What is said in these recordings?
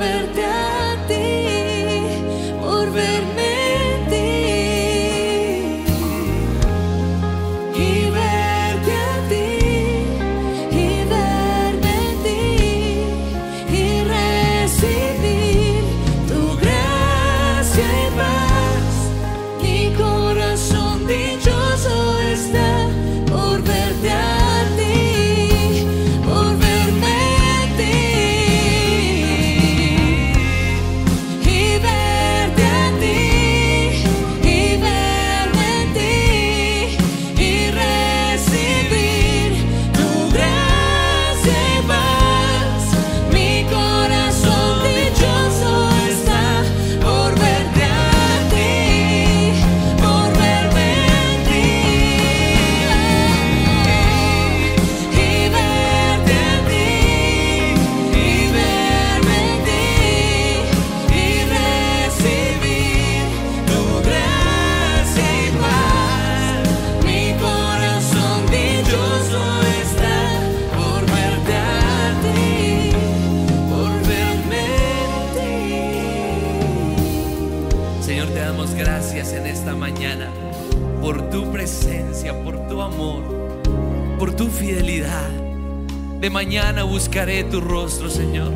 verte Mañana buscaré tu rostro, Señor.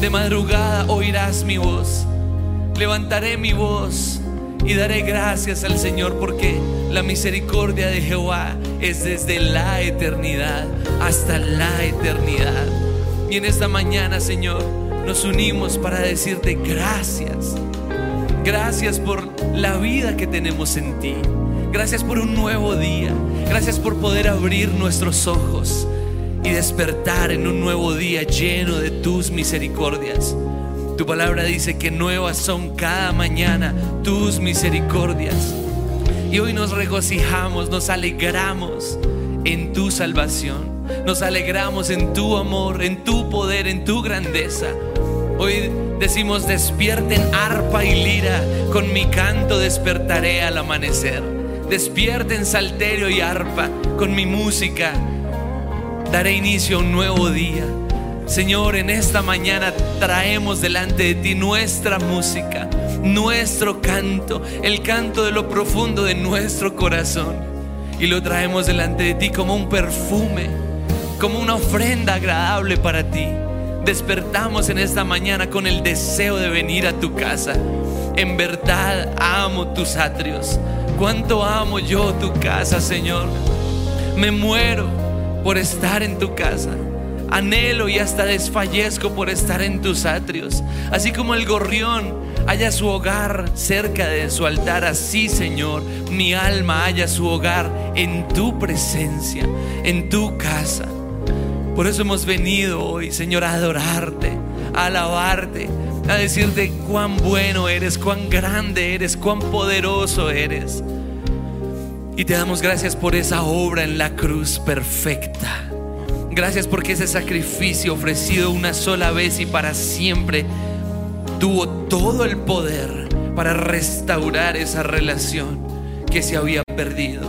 De madrugada oirás mi voz. Levantaré mi voz y daré gracias al Señor porque la misericordia de Jehová es desde la eternidad hasta la eternidad. Y en esta mañana, Señor, nos unimos para decirte gracias. Gracias por la vida que tenemos en ti. Gracias por un nuevo día. Gracias por poder abrir nuestros ojos y despertar en un nuevo día lleno de tus misericordias. Tu palabra dice que nuevas son cada mañana tus misericordias. Y hoy nos regocijamos, nos alegramos en tu salvación. Nos alegramos en tu amor, en tu poder, en tu grandeza. Hoy decimos, despierten arpa y lira, con mi canto despertaré al amanecer. Despierten salterio y arpa, con mi música daré inicio a un nuevo día. Señor, en esta mañana traemos delante de ti nuestra música, nuestro canto, el canto de lo profundo de nuestro corazón. Y lo traemos delante de ti como un perfume, como una ofrenda agradable para ti. Despertamos en esta mañana con el deseo de venir a tu casa. En verdad amo tus atrios. Cuánto amo yo tu casa, Señor. Me muero por estar en tu casa. Anhelo y hasta desfallezco por estar en tus atrios. Así como el gorrión haya su hogar cerca de su altar, así Señor, mi alma haya su hogar en tu presencia, en tu casa. Por eso hemos venido hoy, Señor, a adorarte, a alabarte, a decirte cuán bueno eres, cuán grande eres, cuán poderoso eres. Y te damos gracias por esa obra en la cruz perfecta. Gracias porque ese sacrificio ofrecido una sola vez y para siempre tuvo todo el poder para restaurar esa relación que se había perdido.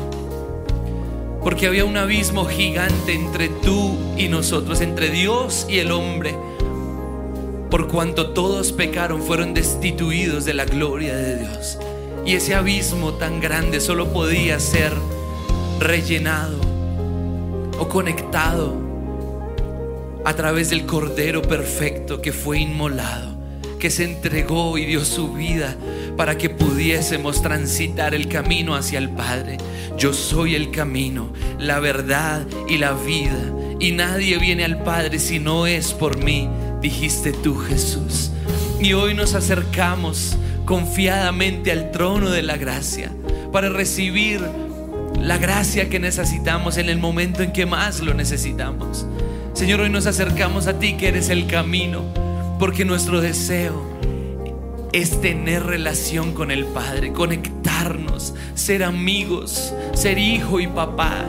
Porque había un abismo gigante entre tú y nosotros, entre Dios y el hombre. Por cuanto todos pecaron, fueron destituidos de la gloria de Dios. Y ese abismo tan grande solo podía ser rellenado o conectado a través del Cordero Perfecto que fue inmolado, que se entregó y dio su vida para que pudiésemos transitar el camino hacia el Padre. Yo soy el camino, la verdad y la vida, y nadie viene al Padre si no es por mí, dijiste tú Jesús. Y hoy nos acercamos confiadamente al trono de la gracia para recibir la gracia que necesitamos en el momento en que más lo necesitamos. Señor, hoy nos acercamos a ti que eres el camino, porque nuestro deseo es tener relación con el Padre, conectarnos, ser amigos, ser hijo y papá,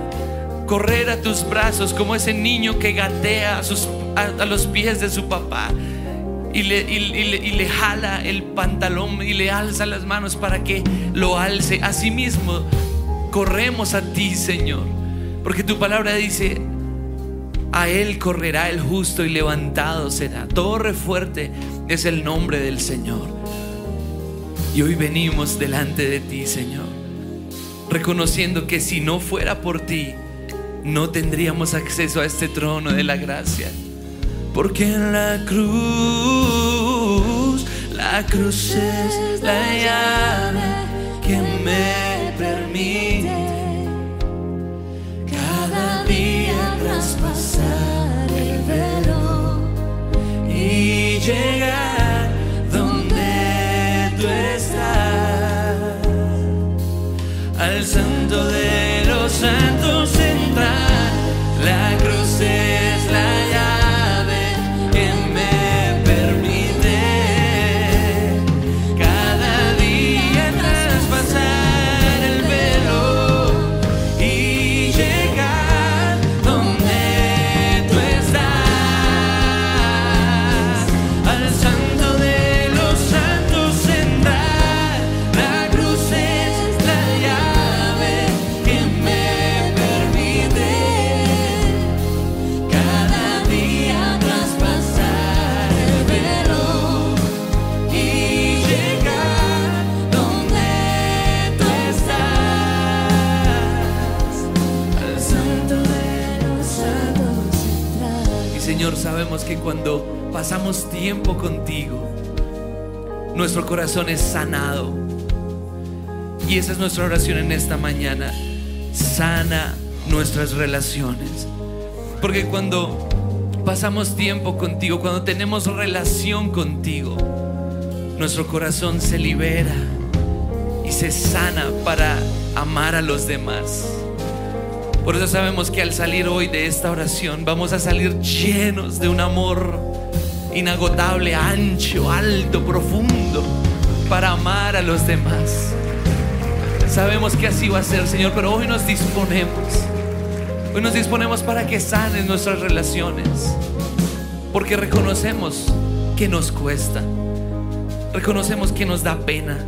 correr a tus brazos como ese niño que gatea a, a, los pies de su papá y le, y le, jala el pantalón y le alza las manos para que lo alce. Asimismo, corremos a ti, Señor, porque tu palabra dice, a Él correrá el justo y levantado será. Torre fuerte es el nombre del Señor. Y hoy venimos delante de ti, Señor, reconociendo que si no fuera por ti, no tendríamos acceso a este trono de la gracia. Porque en la cruz, la cruz es la llave que me permite cada día traspasar el velo y llegar cuando pasamos tiempo contigo, nuestro corazón es sanado. Y esa es nuestra oración en esta mañana. Sana nuestras relaciones. Porque cuando pasamos tiempo contigo, cuando tenemos relación contigo, nuestro corazón se libera y se sana para amar a los demás. Por eso sabemos que al salir hoy de esta oración vamos a salir llenos de un amor inagotable, ancho, alto, profundo, para amar a los demás. Sabemos que así va a ser, Señor, pero hoy nos disponemos. Hoy nos disponemos para que sanen nuestras relaciones. Porque reconocemos que nos cuesta. Reconocemos que nos da pena.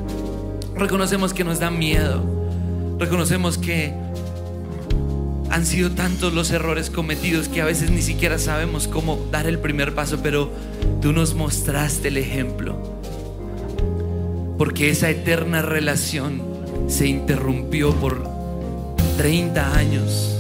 Reconocemos que nos da miedo. Reconocemos que han sido tantos los errores cometidos que a veces ni siquiera sabemos cómo dar el primer paso, pero tú nos mostraste el ejemplo. Porque esa eterna relación se interrumpió por 30 años.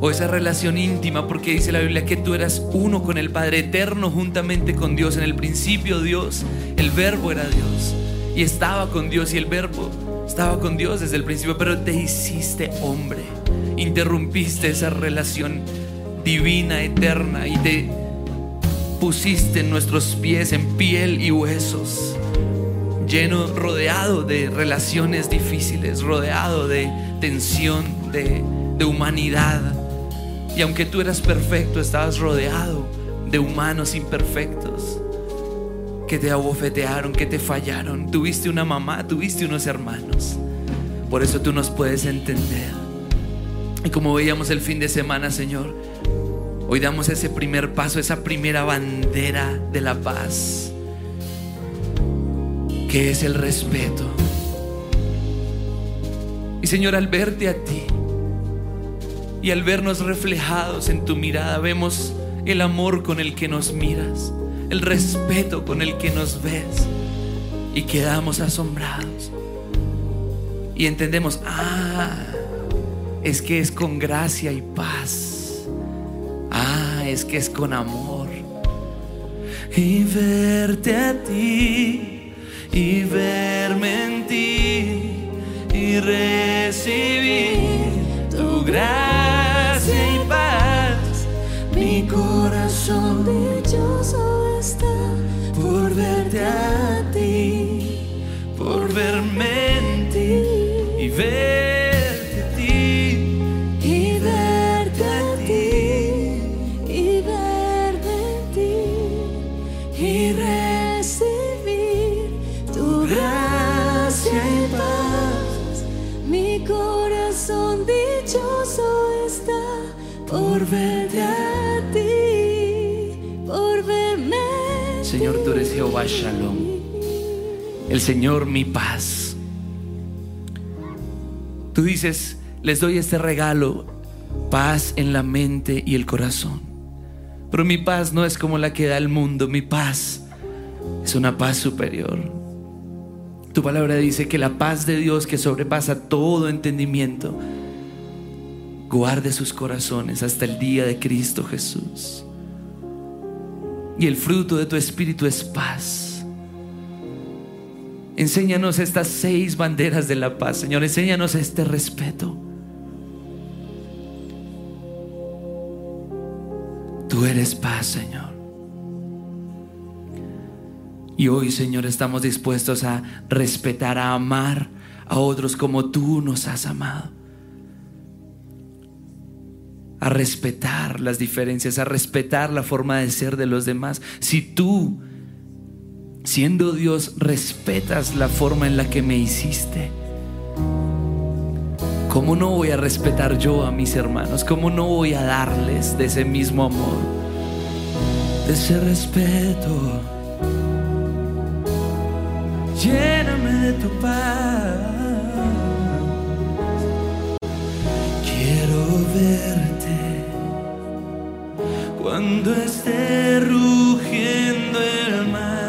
O esa relación íntima, porque dice la Biblia que tú eras uno con el Padre eterno juntamente con Dios. En el principio Dios, el verbo era Dios. Y estaba con Dios y el verbo estaba con Dios desde el principio, pero te hiciste hombre. Interrumpiste esa relación divina, eterna, y te pusiste nuestros pies en piel y huesos, lleno, rodeado de relaciones difíciles, rodeado de tensión, de, de humanidad. Y aunque tú eras perfecto, estabas rodeado de humanos imperfectos que te abofetearon, que te fallaron. Tuviste una mamá, tuviste unos hermanos. Por eso tú nos puedes entender. Y como veíamos el fin de semana, Señor, hoy damos ese primer paso, esa primera bandera de la paz, que es el respeto. Y Señor, al verte a ti y al vernos reflejados en tu mirada, vemos el amor con el que nos miras, el respeto con el que nos ves y quedamos asombrados. Y entendemos, ah, es que es con gracia y paz. Ah, es que es con amor. Y verte a ti y verme en ti y recibir tu gracia y paz. Mi corazón dichoso está por verte a Jehová Shalom, el Señor mi paz. Tú dices, les doy este regalo, paz en la mente y el corazón. Pero mi paz no es como la que da el mundo, mi paz es una paz superior. Tu palabra dice que la paz de Dios que sobrepasa todo entendimiento, guarde sus corazones hasta el día de Cristo Jesús. Y el fruto de tu espíritu es paz. Enséñanos estas seis banderas de la paz, Señor. Enséñanos este respeto. Tú eres paz, Señor. Y hoy, Señor, estamos dispuestos a respetar, a amar a otros como tú nos has amado. A respetar las diferencias, a respetar la forma de ser de los demás. Si tú, siendo Dios, respetas la forma en la que me hiciste, ¿cómo no voy a respetar yo a mis hermanos? ¿Cómo no voy a darles de ese mismo amor? De ese respeto. Lléname de tu paz. Verte cuando esté rugiendo el mar.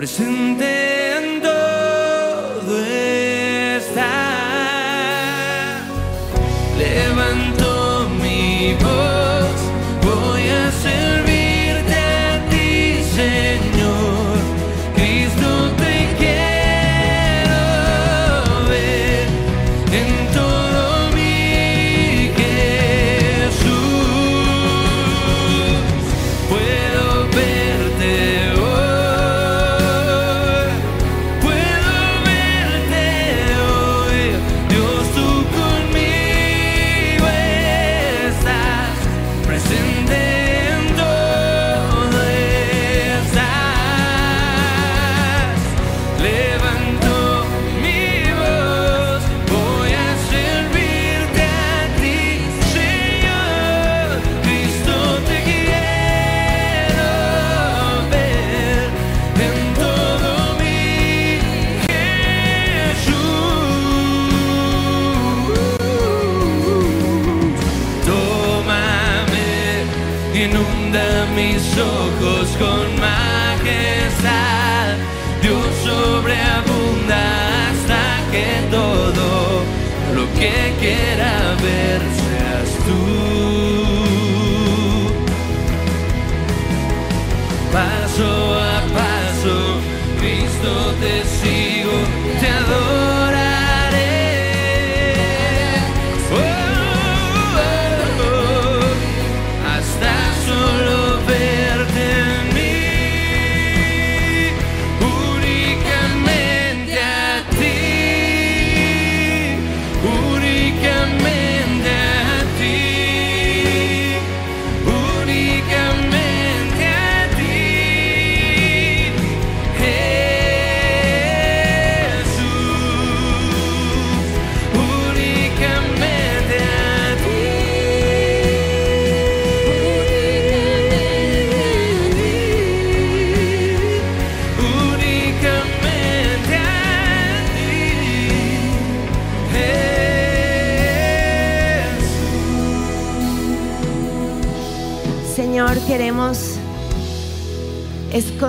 Presente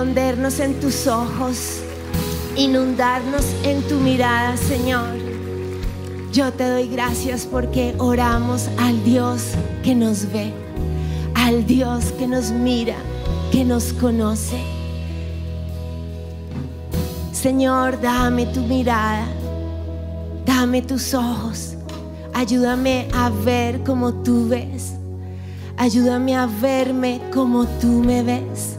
escondernos en tus ojos, inundarnos en tu mirada, Señor. Yo te doy gracias porque oramos al Dios que nos ve, al Dios que nos mira, que nos conoce. Señor, dame tu mirada, dame tus ojos, ayúdame a ver como tú ves, ayúdame a verme como tú me ves.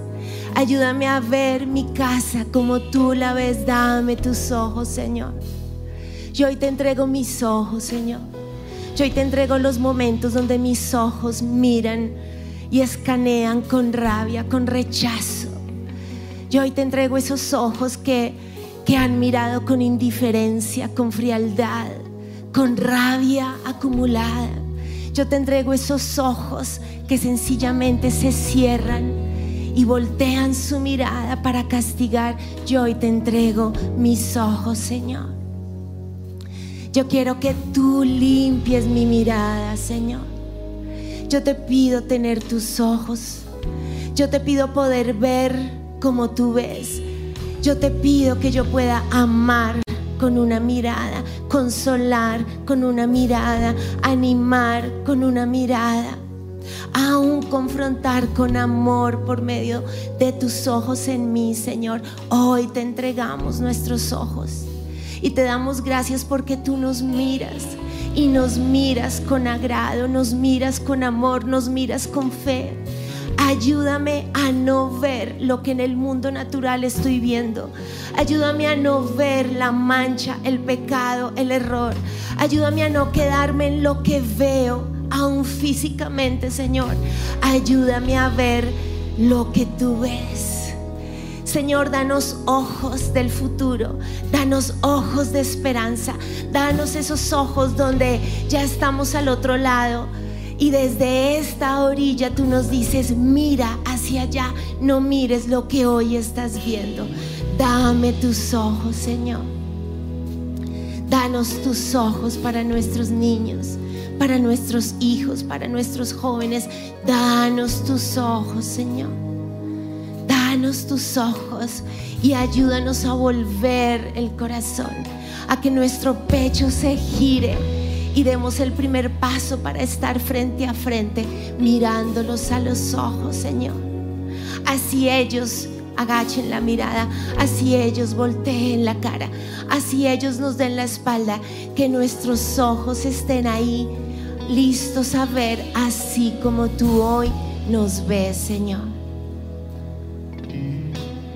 Ayúdame a ver mi casa como tú la ves. Dame tus ojos, Señor. Yo hoy te entrego mis ojos, Señor. Yo hoy te entrego los momentos donde mis ojos miran y escanean con rabia, con rechazo. Yo hoy te entrego esos ojos que, que han mirado con indiferencia, con frialdad, con rabia acumulada. Yo te entrego esos ojos que sencillamente se cierran y voltean su mirada para castigar, yo hoy te entrego mis ojos, Señor. Yo quiero que tú limpies mi mirada, Señor. Yo te pido tener tus ojos. Yo te pido poder ver como tú ves. Yo te pido que yo pueda amar con una mirada, consolar con una mirada, animar con una mirada aún confrontar con amor por medio de tus ojos en mí, Señor. Hoy te entregamos nuestros ojos y te damos gracias porque tú nos miras y nos miras con agrado, nos miras con amor, nos miras con fe. Ayúdame a no ver lo que en el mundo natural estoy viendo. Ayúdame a no ver la mancha, el pecado, el error. Ayúdame a no quedarme en lo que veo, aún físicamente, Señor. Ayúdame a ver lo que tú ves. Señor, danos ojos del futuro, danos ojos de esperanza, danos esos ojos donde ya estamos al otro lado. Y desde esta orilla tú nos dices, mira hacia allá, no mires lo que hoy estás viendo. Dame tus ojos, Señor. Danos tus ojos para nuestros niños para nuestros hijos, para nuestros jóvenes. Danos tus ojos, Señor. Danos tus ojos y ayúdanos a volver el corazón, a que nuestro pecho se gire y demos el primer paso para estar frente a frente, mirándolos a los ojos, Señor. Así ellos agachen la mirada, así ellos volteen la cara, así ellos nos den la espalda, que nuestros ojos estén ahí listos a ver así como tú hoy nos ves, Señor.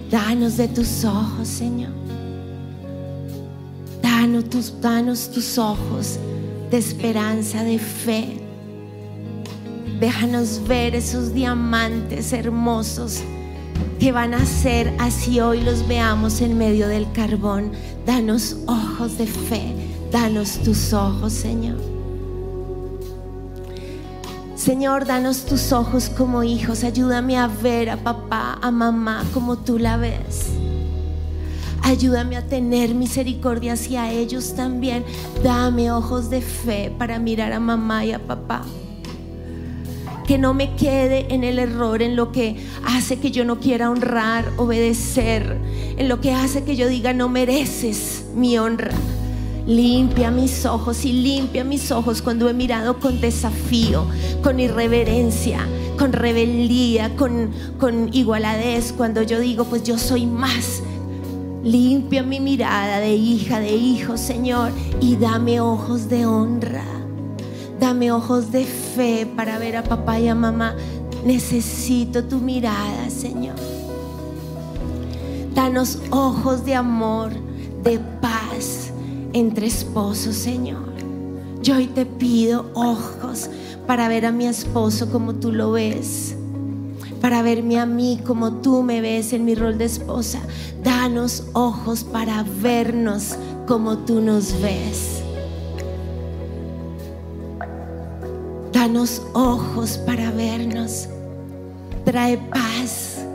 Danos de tus ojos, Señor. Danos tus, danos tus ojos de esperanza, de fe. Déjanos ver esos diamantes hermosos que van a ser así hoy los veamos en medio del carbón. Danos ojos de fe. Danos tus ojos, Señor. Señor, danos tus ojos como hijos. Ayúdame a ver a papá, a mamá como tú la ves. Ayúdame a tener misericordia hacia ellos también. Dame ojos de fe para mirar a mamá y a papá. Que no me quede en el error, en lo que hace que yo no quiera honrar, obedecer, en lo que hace que yo diga no mereces mi honra. Limpia mis ojos y limpia mis ojos cuando he mirado con desafío, con irreverencia, con rebeldía, con, con igualadez, cuando yo digo, pues yo soy más. Limpia mi mirada de hija, de hijo, Señor, y dame ojos de honra. Dame ojos de fe para ver a papá y a mamá. Necesito tu mirada, Señor. Danos ojos de amor, de paz entre esposos, Señor. Yo hoy te pido ojos para ver a mi esposo como tú lo ves, para verme a mí como tú me ves en mi rol de esposa. Danos ojos para vernos como tú nos ves. Danos ojos para vernos. Trae paz.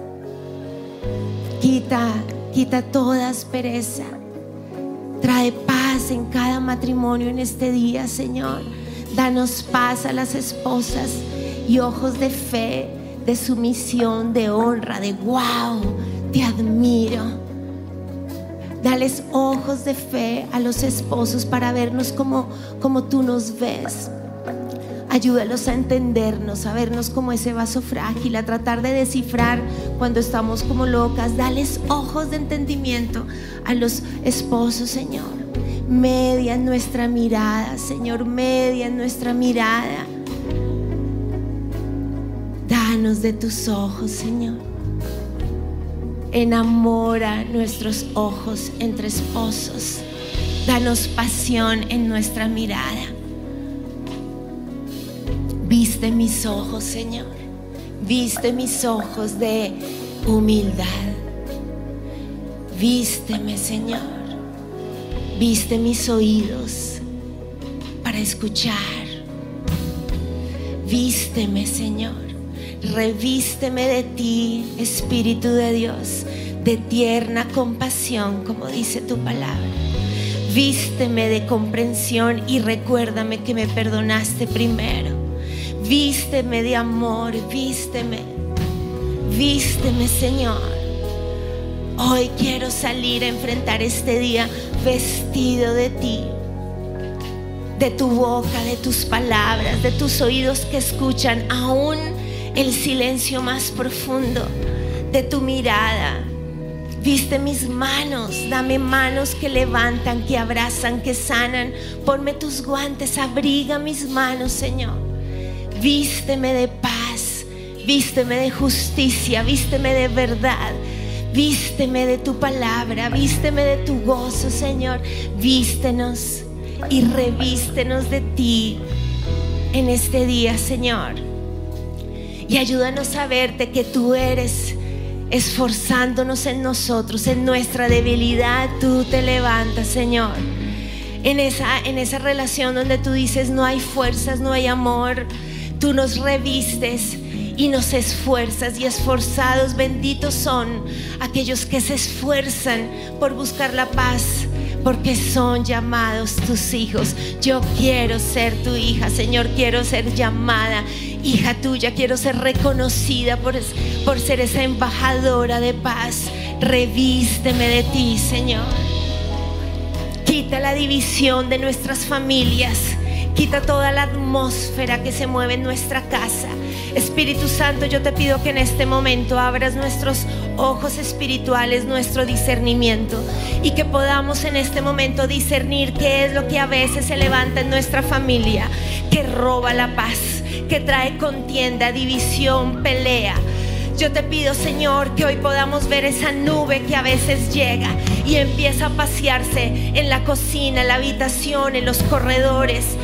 Quita, quita toda aspereza. Trae paz en cada matrimonio en este día, Señor. Danos paz a las esposas y ojos de fe. de sumisión, de honra, de wow, te admiro. Dales ojos de fe a los esposos para vernos como, como tú nos ves. Ayúdalos a entendernos, a vernos como ese vaso frágil, a tratar de descifrar cuando estamos como locas. Dales ojos de entendimiento a los esposos, Señor. Media nuestra mirada, Señor, media nuestra mirada. Danos de tus ojos, Señor. Enamora nuestros ojos entre esposos. Danos pasión en nuestra mirada. Viste mis ojos, Señor. Viste mis ojos de humildad. Vísteme, Señor. Viste mis oídos para escuchar. Vísteme, Señor. Revísteme de ti, Espíritu de Dios, de tierna compasión, como dice tu palabra. Vísteme de comprensión y recuérdame que me perdonaste primero. Vísteme de amor, vísteme, vísteme Señor. Hoy quiero salir a enfrentar este día vestido de ti, de tu boca, de tus palabras, de tus oídos que escuchan aún el silencio más profundo, de tu mirada. Viste mis manos, dame manos que levantan, que abrazan, que sanan. Ponme tus guantes, abriga mis manos, Señor. Vísteme de paz, vísteme de justicia, vísteme de verdad. Vísteme de tu palabra, vísteme de tu gozo, Señor. Vístenos y revístenos de ti en este día, Señor. Y ayúdanos a verte que tú eres esforzándonos en nosotros, en nuestra debilidad, tú te levantas, Señor. En esa, en esa relación donde tú dices no hay fuerzas, no hay amor, tú nos revistes y nos esfuerzas y esforzados benditos son aquellos que se esfuerzan por buscar la paz porque son llamados tus hijos. Yo quiero ser tu hija, Señor, quiero ser llamada hija tuya, quiero ser reconocida por, por ser esa embajadora de paz. Revísteme de ti, Señor. Quita la división de nuestras familias Quita toda la atmósfera que se mueve en nuestra casa. Espíritu Santo, yo te pido que en este momento abras nuestros ojos espirituales, nuestro discernimiento y que podamos en este momento discernir qué es lo que a veces se levanta en nuestra familia, que roba la paz, que trae contienda, división, pelea. Yo te pido, Señor, que hoy podamos ver esa nube que a veces llega y empieza a pasearse en la cocina, en la habitación, en los corredores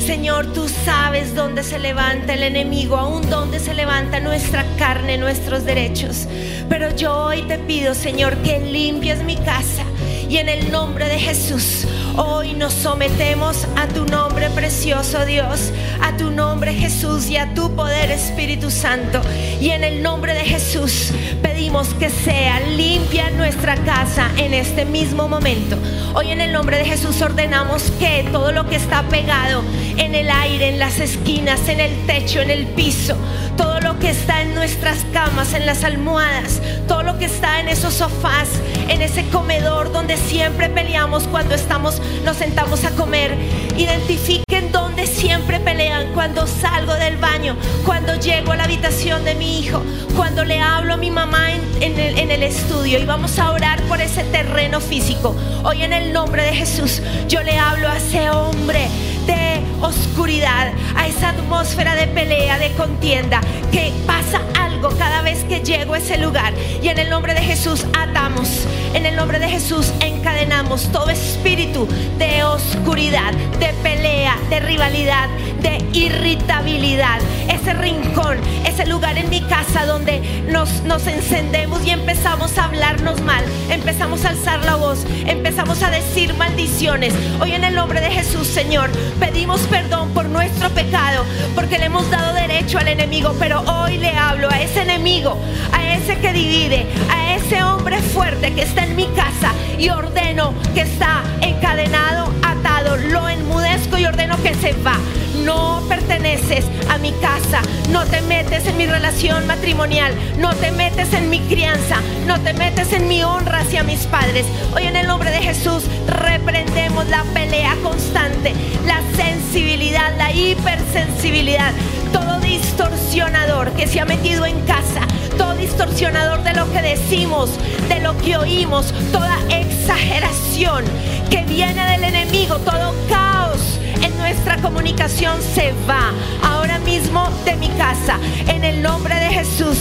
Señor, tú sabes dónde se levanta el enemigo, aún dónde se levanta nuestra carne, nuestros derechos. Pero yo hoy te pido, Señor, que limpies mi casa. Y en el nombre de Jesús, hoy nos sometemos a tu nombre precioso, Dios, a tu nombre Jesús y a tu poder Espíritu Santo. Y en el nombre de Jesús pedimos que sea limpia nuestra casa en este mismo momento. Hoy en el nombre de Jesús ordenamos que todo lo que está pegado en el aire, en las esquinas, en el techo, en el piso, todo lo que está en nuestras camas, en las almohadas, todo lo que está en esos sofás, en ese comedor donde siempre peleamos cuando estamos, nos sentamos a comer. Identifiquen dónde siempre pelean cuando salgo del baño, cuando llego a la habitación de mi hijo, cuando le hablo a mi mamá en, el, estudio y vamos a orar por ese terreno físico. Hoy en el nombre de Jesús yo le hablo a ese hombre de oscuridad, a esa atmósfera de pelea, de contienda, que pasa algo cada vez que llego a ese lugar. Y en el nombre de Jesús atamos, en el nombre de Jesús encadenamos todo espíritu de oscuridad, de pelea, de rivalidad, de irritabilidad. Ese rincón, ese lugar en mi casa donde nos, nos encendemos y empezamos a hablarnos mal, empezamos a alzar la voz, empezamos a decir maldiciones. Hoy en el nombre de Jesús, Señor, pedimos perdón por nuestro pecado, porque le hemos dado derecho al enemigo, pero hoy le hablo a ese enemigo, a ese que divide, a ese hombre fuerte que está en mi casa y ordeno que está encadenado, atado, lo enmudezco y ordeno que se va. No perteneces a mi casa, no te metes en mi relación matrimonial, no te metes en mi crianza, no te metes en mi honra hacia mis padres. Hoy en el nombre de Jesús reprendemos la pelea constante, la sensibilidad, la hipersensibilidad, todo distorsionador que se ha metido en casa, todo distorsionador de lo que decimos, de lo que oímos, toda exageración que viene del enemigo, todo caos en nuestra comunicación se va ahora mismo de mi casa. En el nombre de Jesús,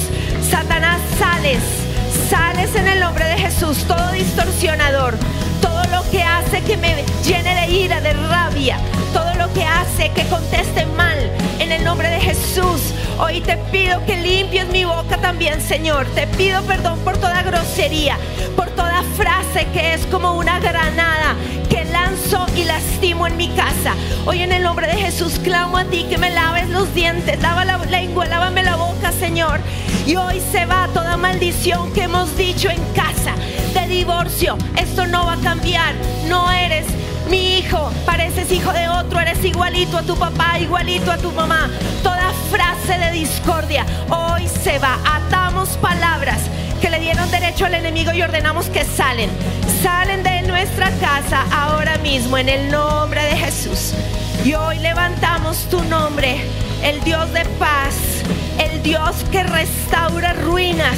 Satanás sales, sales en el nombre de Jesús, todo distorsionador, que me llene de ira, de rabia, todo lo que hace que conteste mal, en el nombre de Jesús. Hoy te pido que limpies mi boca también, Señor. Te pido perdón por toda grosería, por toda frase que es como una granada que lanzo y lastimo en mi casa. Hoy en el nombre de Jesús clamo a ti que me laves los dientes, lava la lengua, lávame la boca, Señor. Y hoy se va toda maldición que hemos dicho en casa de divorcio. Esto no va a cambiar. No eres mi hijo, pareces hijo de otro, eres igualito a tu papá, igualito a tu mamá. Toda frase de discordia hoy se va. Atamos palabras que le dieron derecho al enemigo y ordenamos que salen. Salen de nuestra casa ahora mismo en el nombre de Jesús. Y hoy levantamos tu nombre, el Dios de paz, el Dios que restaura ruinas,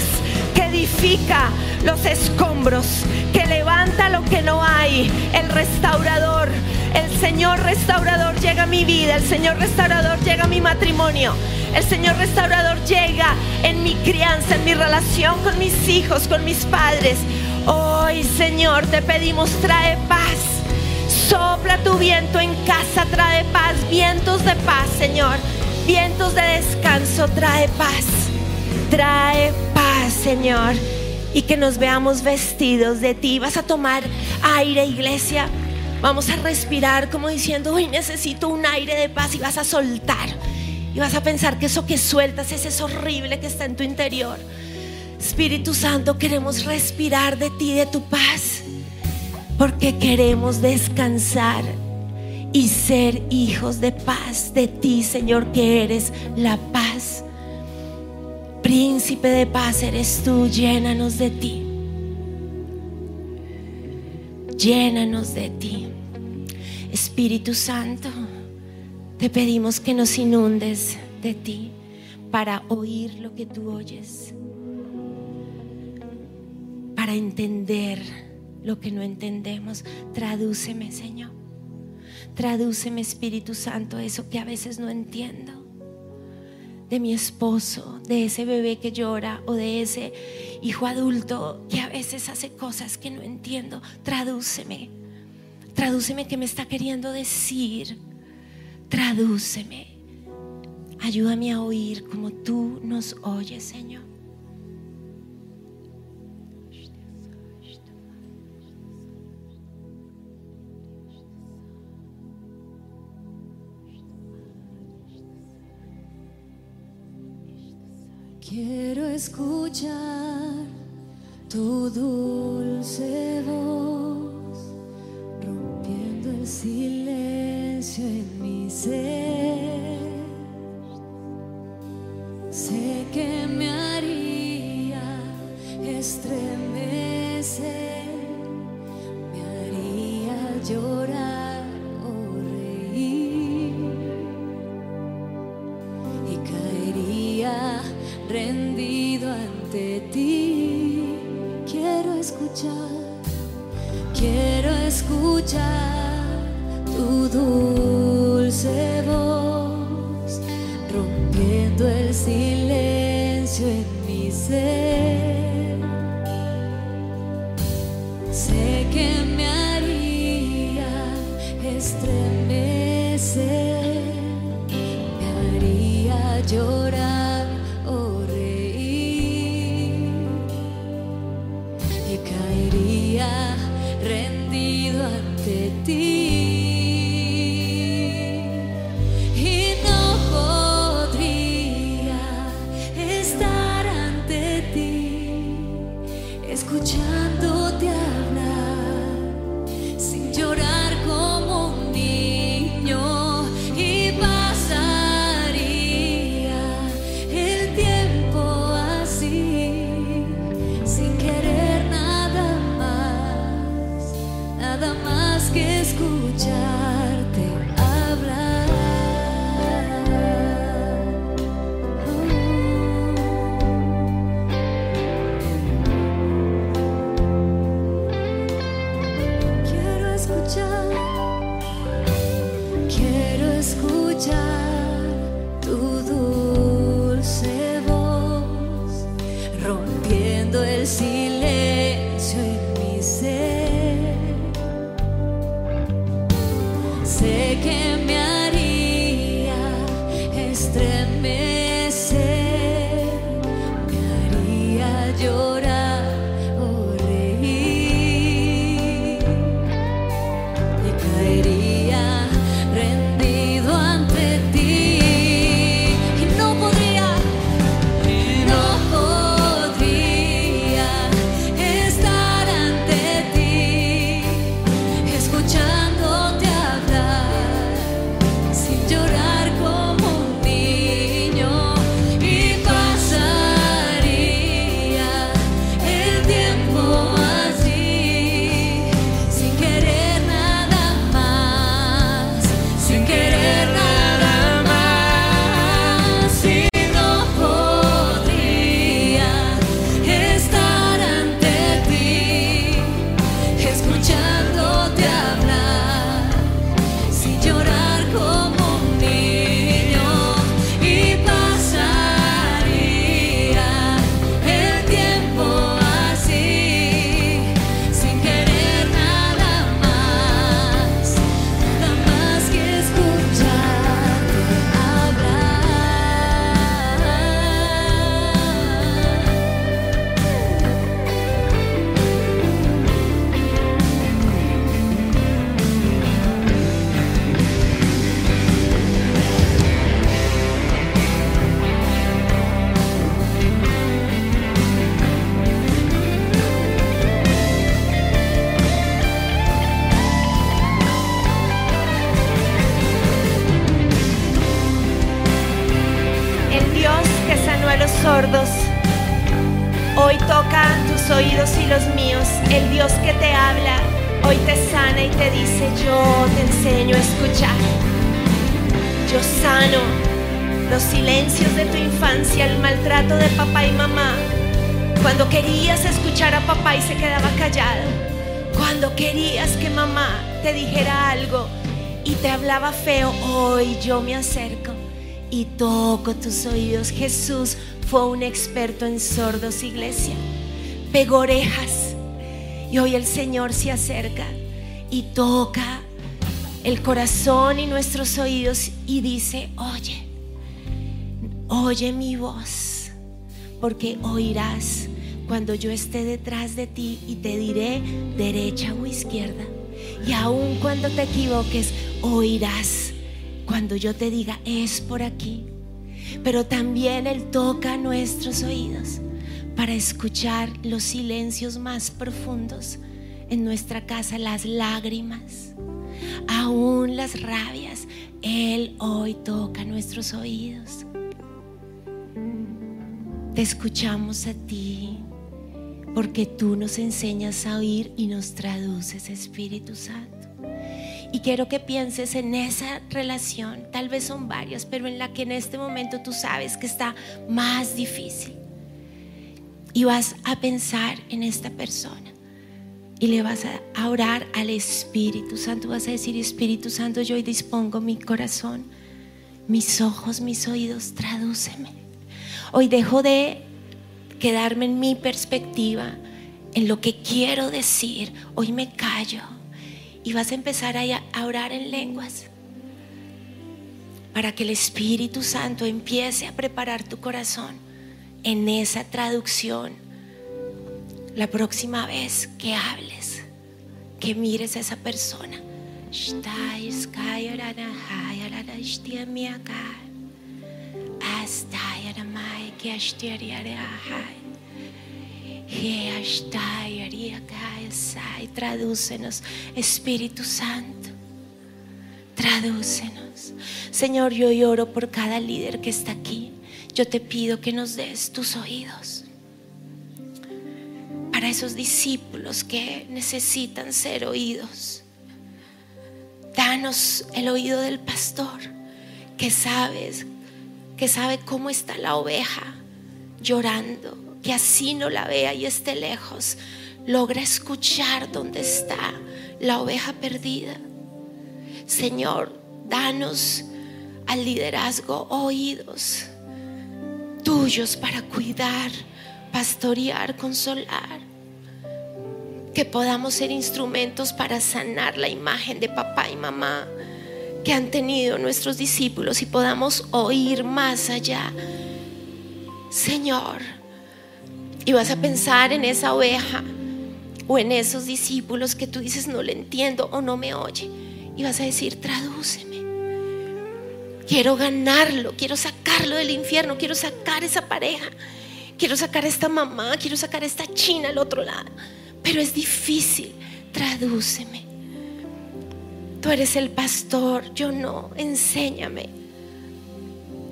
los escombros, que levanta lo que no hay, el restaurador. El Señor restaurador llega a mi vida, el Señor restaurador llega a mi matrimonio, el Señor restaurador llega en mi crianza, en mi relación con mis hijos, con mis padres. Hoy, Señor, te pedimos, trae paz. Sopla tu viento en casa, trae paz, vientos de paz, Señor. Vientos de descanso, trae paz. Trae paz, Señor. Y que nos veamos vestidos de ti. Vas a tomar aire, iglesia. Vamos a respirar como diciendo, hoy necesito un aire de paz y vas a soltar. Y vas a pensar que eso que sueltas es eso horrible que está en tu interior. Espíritu Santo, queremos respirar de ti, de tu paz, porque queremos descansar y ser hijos de paz de ti, Señor, que eres la paz. Príncipe de paz eres tú, llénanos de ti. Llénanos de ti. Espíritu Santo, te pedimos que nos inundes de ti para oír lo que tú oyes, para entender lo que no entendemos. Tradúceme, Señor. Tradúceme, Espíritu Santo, eso que a veces no entiendo. De mi esposo, de ese bebé que llora o de ese hijo adulto que a veces hace cosas que no entiendo. Tradúceme. Tradúceme qué me está queriendo decir. Tradúceme. Ayúdame a oír como tú nos oyes, Señor. Quiero escuchar tu dulce voz, rompiendo el silencio en mi ser. Sé que me haría estremecer, me haría llorar rendido ante ti. Quiero escuchar, quiero escuchar tu dulce voz, rompiendo el silencio en mi ser. Sé que me haría estremecer, me haría llorar rendido tus oídos. Jesús fue un experto en sordos, iglesia. Pegó orejas. Y hoy el Señor se acerca y toca el corazón y nuestros oídos y dice, oye, oye mi voz, porque oirás cuando yo esté detrás de ti y te diré derecha o izquierda. Y aun cuando te equivoques, oirás cuando yo te diga es por aquí. Pero también Él toca nuestros oídos para escuchar los silencios más profundos en nuestra casa, las lágrimas, aún las rabias. Él hoy toca nuestros oídos. Te escuchamos a ti porque tú nos enseñas a oír y nos traduces, Espíritu Santo. Y quiero que pienses en esa relación, tal vez son varias, pero en la que en este momento tú sabes que está más difícil. Y vas a pensar en esta persona y le vas a orar al Espíritu Santo. Vas a decir, Espíritu Santo, yo hoy dispongo mi corazón, mis ojos, mis oídos, tradúceme. Hoy dejo de quedarme en mi perspectiva, en lo que quiero decir. Hoy me callo y vas a empezar a orar en lenguas para que el Espíritu Santo empiece a preparar tu corazón en esa traducción. La próxima vez que hables, que mires a esa persona. Y tradúcenos, Espíritu Santo. Tradúcenos. Señor, yo lloro por cada líder que está aquí. Yo te pido que nos des tus oídos para esos discípulos que necesitan ser oídos. Danos el oído del pastor que sabes, que sabe cómo está la oveja llorando, que así no la vea y esté lejos, logra escuchar dónde está la oveja perdida. Señor, danos al liderazgo oídos tuyos para cuidar, pastorear, consolar. Que podamos ser instrumentos para sanar la imagen de papá y mamá que han tenido nuestros discípulos y podamos oír más allá. Señor, y vas a pensar en esa oveja o en esos discípulos que tú dices no le entiendo o no me oye. Y vas a decir, tradúceme. Quiero ganarlo, quiero sacarlo del infierno, quiero sacar esa pareja, quiero sacar esta mamá, quiero sacar esta china al otro lado. Pero es difícil, tradúceme. Tú eres el pastor, yo no, enséñame.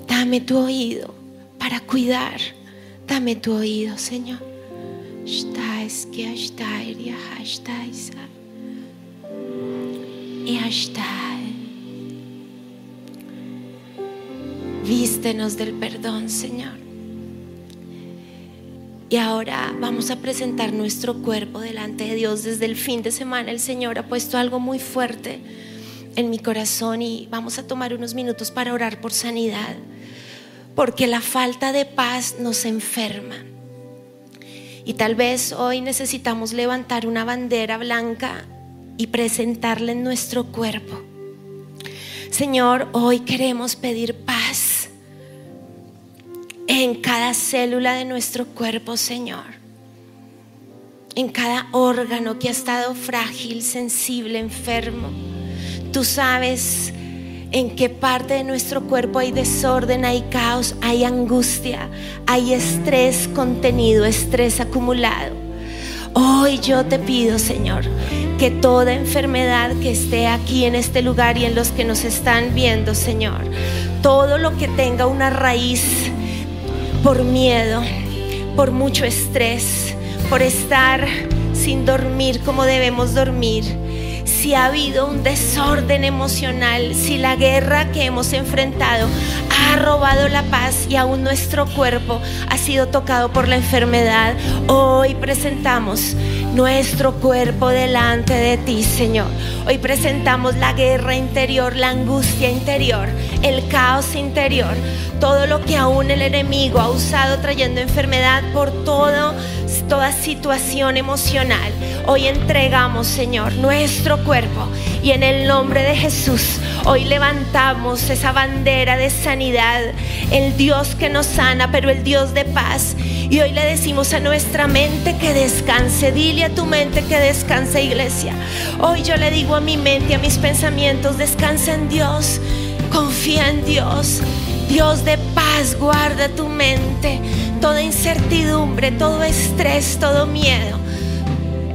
Dame tu oído para cuidar. Dame tu oído, Señor. Vístenos del perdón, Señor. Y ahora vamos a presentar nuestro cuerpo delante de Dios. Desde el fin de semana el Señor ha puesto algo muy fuerte en mi corazón y vamos a tomar unos minutos para orar por sanidad. Porque la falta de paz nos enferma. Y tal vez hoy necesitamos levantar una bandera blanca y presentarla en nuestro cuerpo. Señor, hoy queremos pedir paz en cada célula de nuestro cuerpo, Señor. En cada órgano que ha estado frágil, sensible, enfermo. Tú sabes en qué parte de nuestro cuerpo hay desorden, hay caos, hay angustia, hay estrés contenido, estrés acumulado. Hoy yo te pido, Señor, que toda enfermedad que esté aquí en este lugar y en los que nos están viendo, Señor, todo lo que tenga una raíz por miedo, por mucho estrés, por estar sin dormir como debemos dormir si ha habido un desorden emocional, si la guerra que hemos enfrentado ha robado la paz y aún nuestro cuerpo ha sido tocado por la enfermedad, hoy presentamos nuestro cuerpo delante de ti, Señor. Hoy presentamos la guerra interior, la angustia interior, el caos interior, todo lo que aún el enemigo ha usado trayendo enfermedad por todo toda situación emocional. Hoy entregamos, Señor, nuestro cuerpo y en el nombre de Jesús, hoy levantamos esa bandera de sanidad, el Dios que nos sana, pero el Dios de paz. Y hoy le decimos a nuestra mente que descanse, dile a tu mente que descanse, iglesia. Hoy yo le digo a mi mente, a mis pensamientos, descansa en Dios, confía en Dios. Dios de paz, guarda tu mente toda incertidumbre, todo estrés, todo miedo.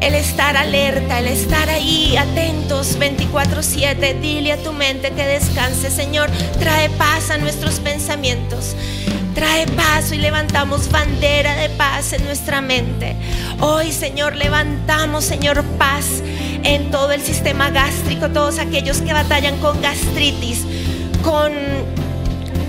El estar alerta, el estar ahí atentos 24/7. Dile a tu mente que descanse, Señor. Trae paz a nuestros pensamientos. Trae paz y levantamos bandera de paz en nuestra mente. Hoy, Señor, levantamos, Señor, paz en todo el sistema gástrico, todos aquellos que batallan con gastritis, con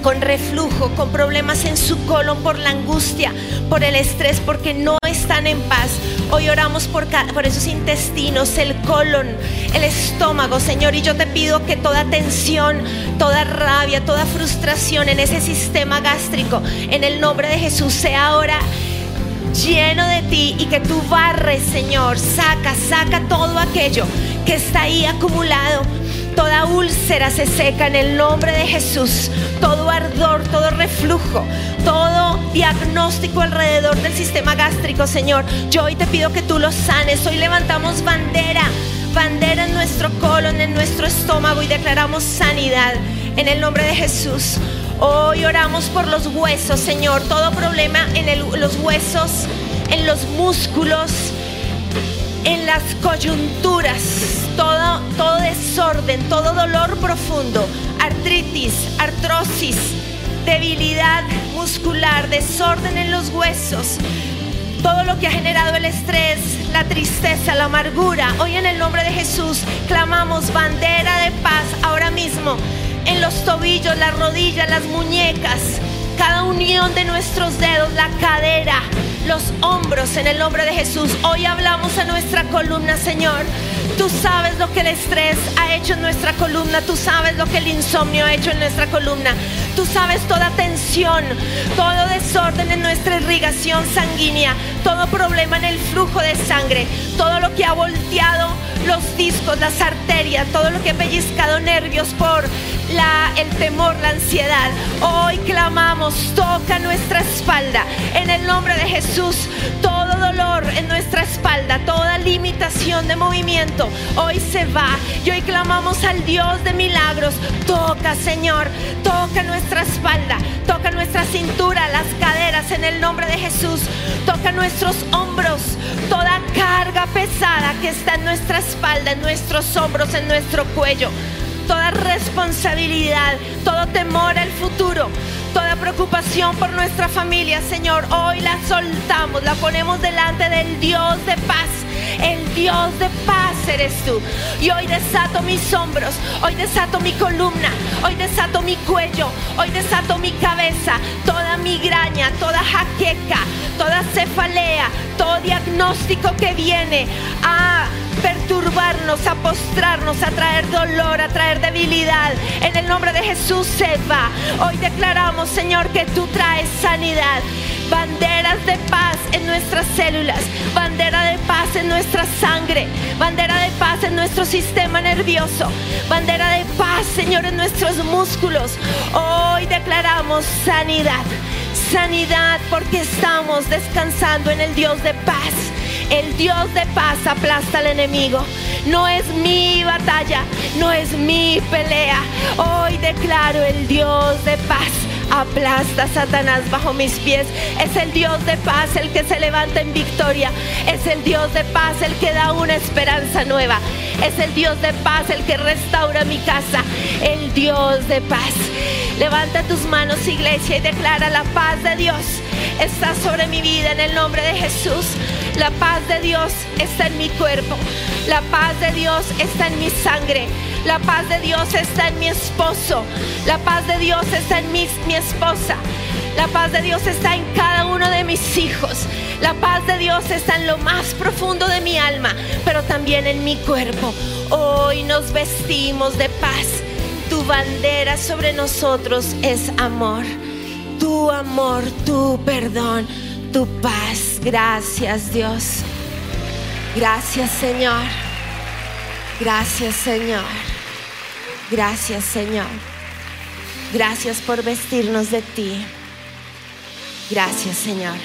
con reflujo, con problemas en su colon por la angustia, por el estrés, porque no están en paz. Hoy oramos por, esos intestinos, el colon, el estómago, Señor. Y yo te pido que toda tensión, toda rabia, toda frustración en ese sistema gástrico, en el nombre de Jesús, sea ahora lleno de ti y que tú barres, Señor. Saca, saca todo aquello que está ahí acumulado Toda úlcera se seca en el nombre de Jesús. Todo ardor, todo reflujo, todo diagnóstico alrededor del sistema gástrico, Señor. Yo hoy te pido que tú lo sanes. Hoy levantamos bandera, bandera en nuestro colon, en nuestro estómago y declaramos sanidad en el nombre de Jesús. Hoy oramos por los huesos, Señor. Todo problema en los huesos, en los músculos en las coyunturas, todo, todo desorden, todo dolor profundo, artritis, artrosis, debilidad muscular, desorden en los huesos, todo lo que ha generado el estrés, la tristeza, la amargura. Hoy en el nombre de Jesús clamamos bandera de paz ahora mismo en los tobillos, las rodillas, las muñecas, cada unión de nuestros dedos, la cadera, los hombros en el nombre de Jesús. Hoy hablamos a nuestra columna, Señor. Tú sabes lo que el estrés ha hecho en nuestra columna, tú sabes lo que el insomnio ha hecho en nuestra columna, tú sabes toda tensión, todo desorden en nuestra irrigación sanguínea, todo problema en el flujo de sangre, todo lo que ha volteado los discos, las arterias, todo lo que ha pellizcado nervios por la, el temor, la ansiedad. Hoy clamamos, toca nuestra espalda en el nombre de Jesús. Todo en nuestra espalda, toda limitación de movimiento, hoy se va. Y hoy clamamos al Dios de milagros. Toca, Señor, toca nuestra espalda, toca nuestra cintura, las caderas en el nombre de Jesús. Toca nuestros hombros, toda carga pesada que está en nuestra espalda, en nuestros hombros, en nuestro cuello toda responsabilidad, todo temor al futuro, toda preocupación por nuestra familia, Señor, hoy la soltamos, la ponemos delante del Dios de paz. El Dios de paz eres tú. Y hoy desato mis hombros, hoy desato mi columna, hoy desato mi cuello, hoy desato mi cabeza, toda migraña, toda jaqueca, toda cefalea, todo diagnóstico que viene a perturbarnos, a postrarnos, a traer dolor, a traer debilidad. En el nombre de Jesús se va. Hoy declaramos, Señor, que tú traes sanidad. Banderas de paz en nuestras células, bandera de paz en nuestra sangre, bandera de paz en nuestro sistema nervioso, bandera de paz, Señor, en nuestros músculos. Hoy declaramos sanidad, sanidad porque estamos descansando en el Dios de paz. El Dios de paz aplasta al enemigo. No es mi batalla, no es mi pelea. Hoy declaro el Dios de paz. Aplasta a Satanás bajo mis pies. Es el Dios de paz el que se levanta en victoria. Es el Dios de paz el que da una esperanza nueva. Es el Dios de paz el que restaura mi casa. El Dios de paz. Levanta tus manos, iglesia, y declara la paz de Dios está sobre mi vida en el nombre de Jesús. La paz de Dios está en mi cuerpo. La paz de Dios está en mi sangre. La paz de Dios está en mi esposo. La paz de Dios está en mi, mi esposa. La paz de Dios está en cada uno de mis hijos. La paz de Dios está en lo más profundo de mi alma, pero también en mi cuerpo. Hoy nos vestimos de paz. Tu bandera sobre nosotros es amor. Tu amor, tu perdón, tu paz. Gracias Dios. Gracias Señor. Gracias Señor. Gracias Señor. Gracias por vestirnos de ti. Gracias Señor.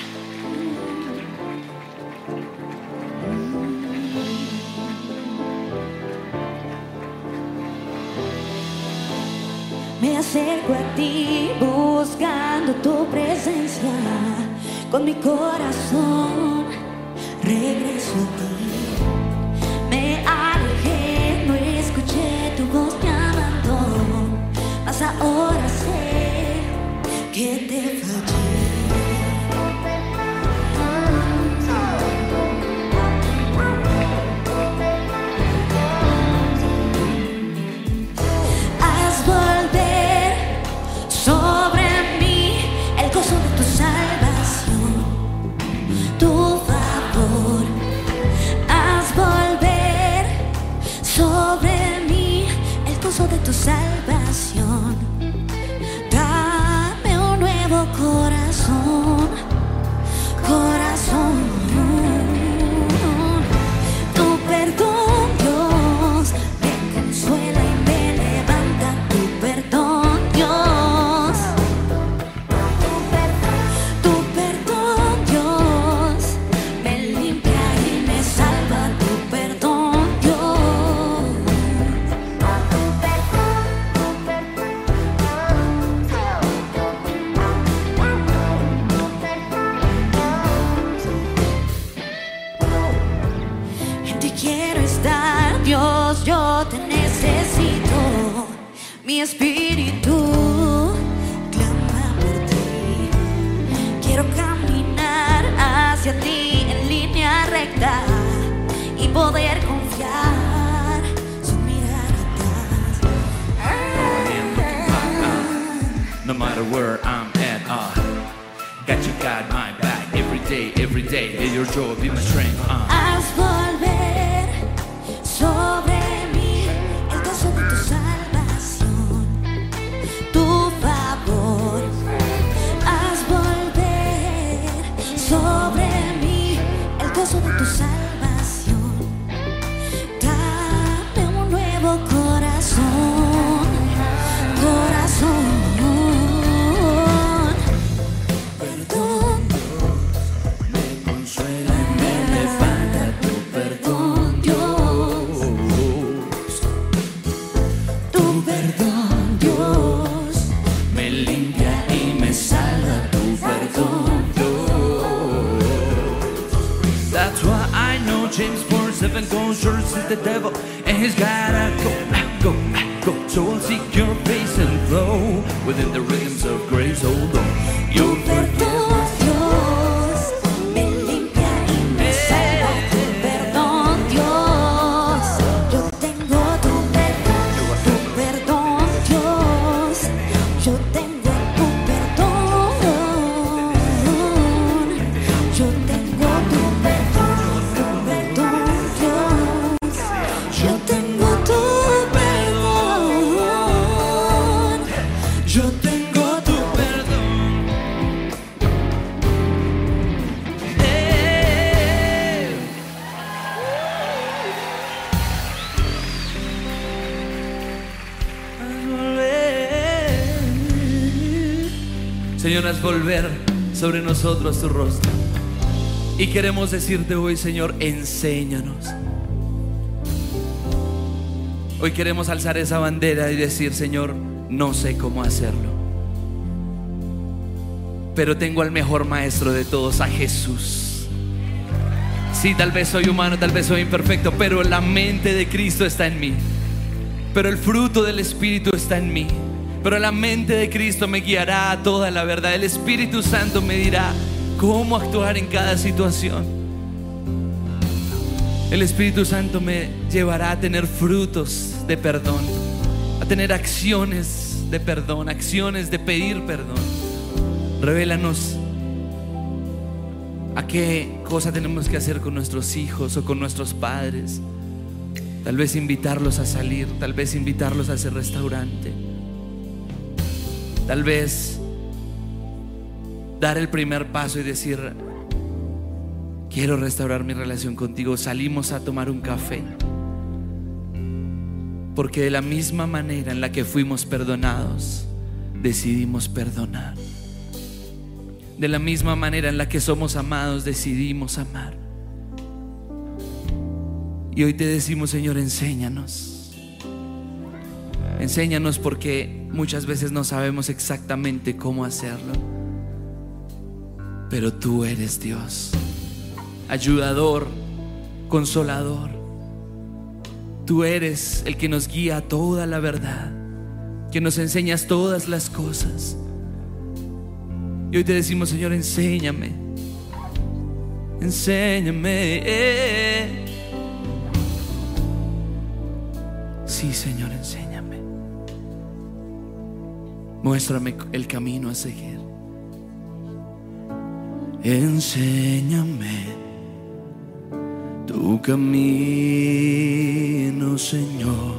Me acerco a ti buscando tu presencia. Con mi corazón regreso a ti. Me alejé, no escuché tu voz llamando. Mas ahora sé que te fallé. Volver sobre nosotros tu rostro. Y queremos decirte hoy, Señor, enséñanos. Hoy queremos alzar esa bandera y decir, Señor, no sé cómo hacerlo. Pero tengo al mejor maestro de todos, a Jesús. Sí, tal vez soy humano, tal vez soy imperfecto, pero la mente de Cristo está en mí. Pero el fruto del Espíritu está en mí. pero la mente de Cristo me guiará a toda la verdad. El Espíritu Santo me dirá cómo actuar en cada situación. El Espíritu Santo me llevará a tener frutos de perdón, a tener acciones de perdón, acciones de pedir perdón. Revélanos a qué cosa tenemos que hacer con nuestros hijos o con nuestros padres. Tal vez invitarlos a salir, tal vez invitarlos a ese restaurante. Tal vez dar el primer paso y decir, quiero restaurar mi relación contigo, salimos a tomar un café. Porque de la misma manera en la que fuimos perdonados, decidimos perdonar. De la misma manera en la que somos amados, decidimos amar. Y hoy te decimos, Señor, enséñanos. Enséñanos porque muchas veces no sabemos exactamente cómo hacerlo. Pero tú eres Dios, ayudador, consolador. Tú eres el que nos guía a toda la verdad, que nos enseñas todas las cosas. Y hoy te decimos, Señor, enséñame. Enséñame. Sí, Señor, enséñame. Muéstrame el camino a seguir. Enséñame tu camino, Señor,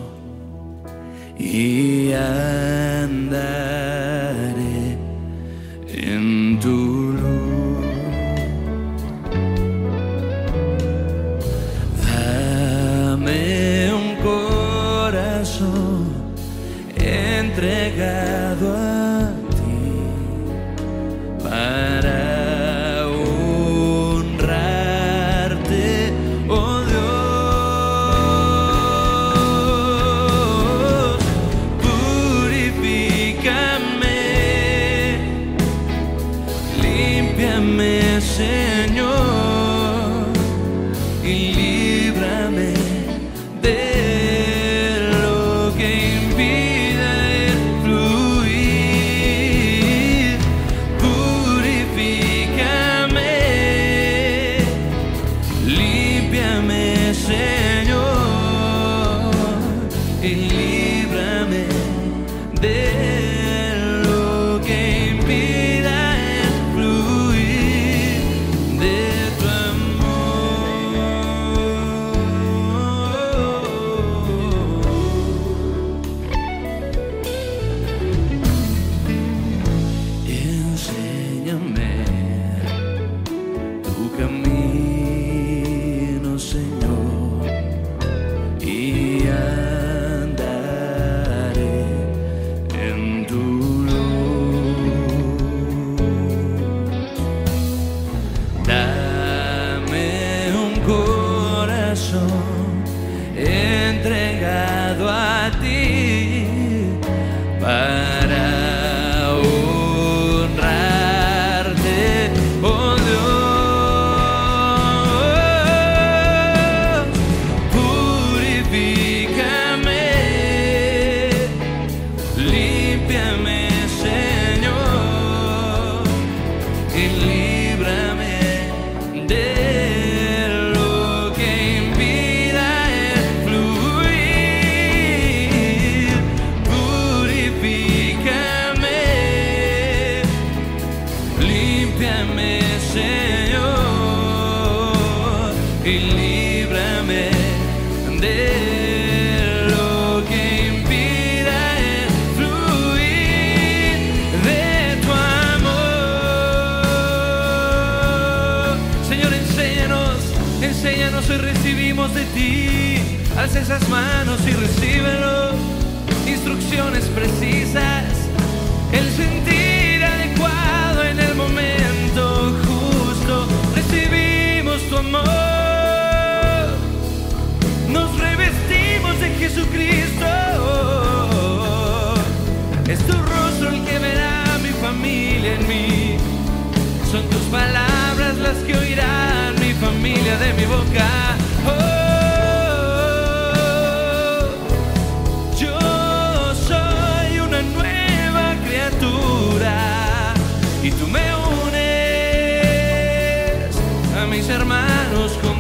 y andaré en tu rostro el que verá mi familia en mí. Son tus palabras las que oirán mi familia de mi boca. Oh. y tú me unes a mis hermanos con